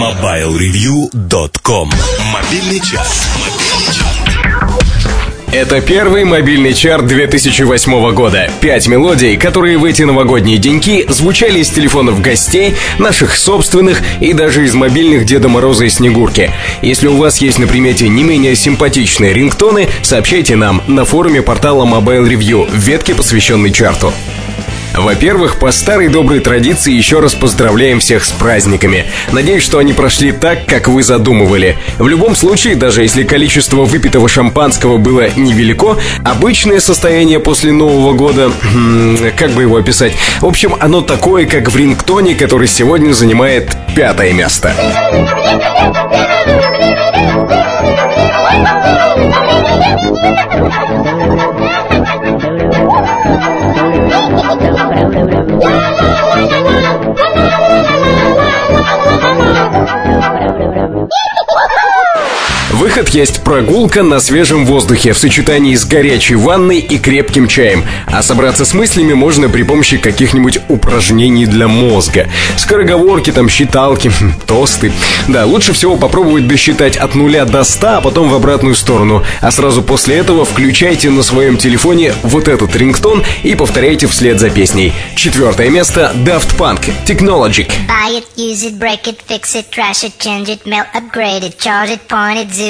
MobileReview.com Мобильный час. Это первый мобильный чарт 2008 года. Пять мелодий, которые в эти новогодние деньки звучали из телефонов гостей, наших собственных и даже из мобильных Деда Мороза и Снегурки. Если у вас есть на примете не менее симпатичные рингтоны, сообщайте нам на форуме портала Mobile Review в ветке, посвященной чарту. Во-первых, по старой доброй традиции еще раз поздравляем всех с праздниками. Надеюсь, что они прошли так, как вы задумывали. В любом случае, даже если количество выпитого шампанского было невелико, обычное состояние после Нового года, как бы его описать, в общем, оно такое, как в рингтоне, который сегодня занимает пятое место. Выход есть прогулка на свежем воздухе в сочетании с горячей ванной и крепким чаем. А собраться с мыслями можно при помощи каких-нибудь упражнений для мозга. Скороговорки, там, считалки, тосты. Да, лучше всего попробовать досчитать от нуля до ста, а потом в обратную сторону. А сразу после этого включайте на своем телефоне вот этот рингтон и повторяйте вслед за песней. Четвертое место Daft Punk Technologic. Buy it, use it, break it, fix it, trash it, change it, melt, upgrade it, charge it, point it, zoom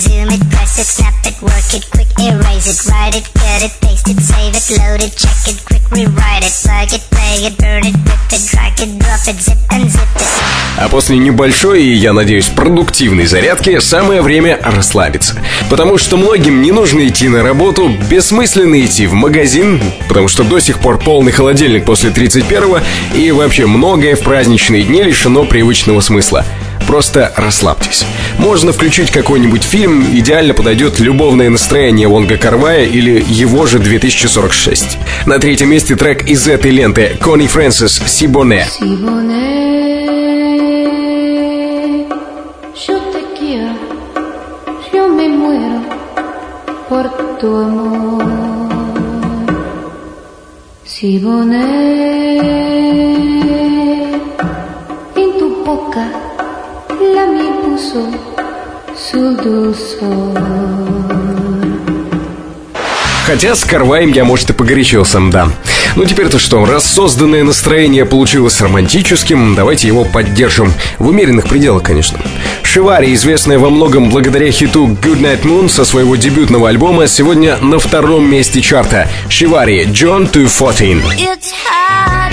zoom it, press it, snap it, work it, quick erase it, write it, cut it, paste it, save it, load it, check it, quick rewrite it, plug it, play it, burn it, rip it, drag it, drop it, zip unzip it. А после небольшой и, я надеюсь, продуктивной зарядки самое время расслабиться. Потому что многим не нужно идти на работу, бессмысленно идти в магазин, потому что до сих пор полный холодильник после 31-го, и вообще многое в праздничные дни лишено привычного смысла. Просто расслабьтесь. Можно включить какой-нибудь фильм, идеально подойдет любовное настроение Вонга Карвая или его же 2046. На третьем месте трек из этой ленты Кони Фрэнсис «Сибоне». Muero por tu amor. Siboney, puso su dulzor. Хотя с Карваем я, может, и погорячился, да. Ну теперь-то что, раз созданное настроение получилось романтическим, давайте его поддержим. В умеренных пределах, конечно. Шивари, известная во многом благодаря хиту Good Night Moon со своего дебютного альбома, сегодня на втором месте чарта. Шивари, John 214. It's hard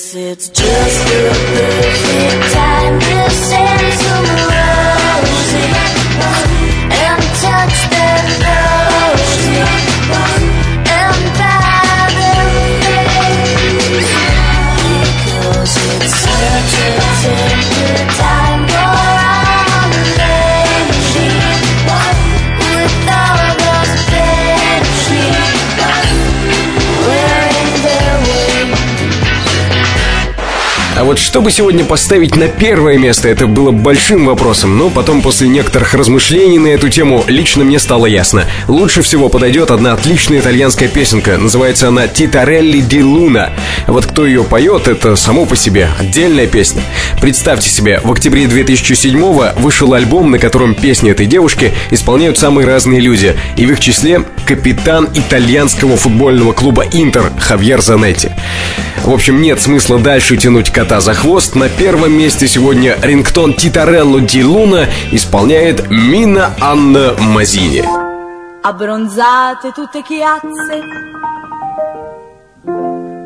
It's just the perfect А вот чтобы сегодня поставить на первое место, это было большим вопросом, но потом после некоторых размышлений на эту тему лично мне стало ясно. Лучше всего подойдет одна отличная итальянская песенка, называется она «Титарелли ди Луна». Вот кто ее поет, это само по себе отдельная песня. Представьте себе, в октябре 2007-го вышел альбом, на котором песни этой девушки исполняют самые разные люди, и в их числе капитан итальянского футбольного клуба «Интер» Хавьер Занетти. В общем, нет смысла дальше тянуть кота за хвост. На первом месте сегодня рингтон Титарелло Ди Луна исполняет Мина Анна Мазини. abbronzate tutte chiazze,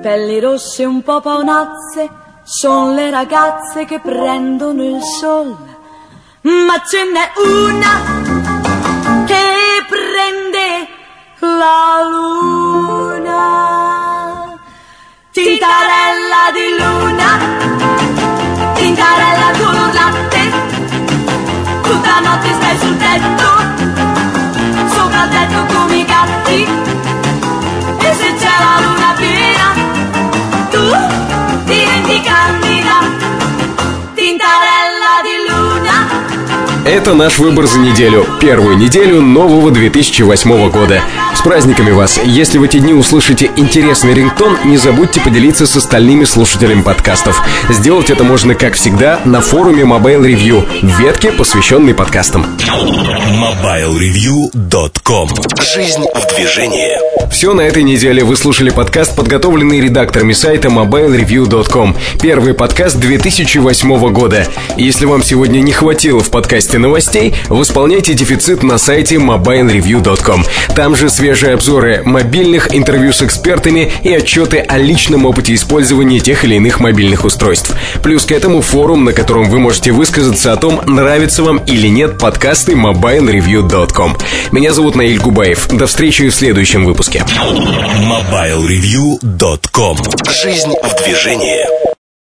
pelli rosse un po' paonazze, son le ragazze che prendono il sol ma ce n'è una Это наш выбор за неделю. Первую неделю нового 2008 года. С праздниками вас! Если в эти дни услышите интересный рингтон, не забудьте поделиться с остальными слушателями подкастов. Сделать это можно, как всегда, на форуме Mobile Review в ветке, посвященной подкастам. MobileReview.com Жизнь в движении. Все на этой неделе. Вы слушали подкаст, подготовленный редакторами сайта mobilereview.com. Первый подкаст 2008 года. Если вам сегодня не хватило в подкасте новостей, восполняйте дефицит на сайте mobilereview.com. Там же свежие обзоры мобильных, интервью с экспертами и отчеты о личном опыте использования тех или иных мобильных устройств. Плюс к этому форум, на котором вы можете высказаться о том, нравятся вам или нет подкасты mobilereview.com. Меня зовут Наиль Губаев. До встречи в следующем выпуске. MobileReview.com Жизнь в движении.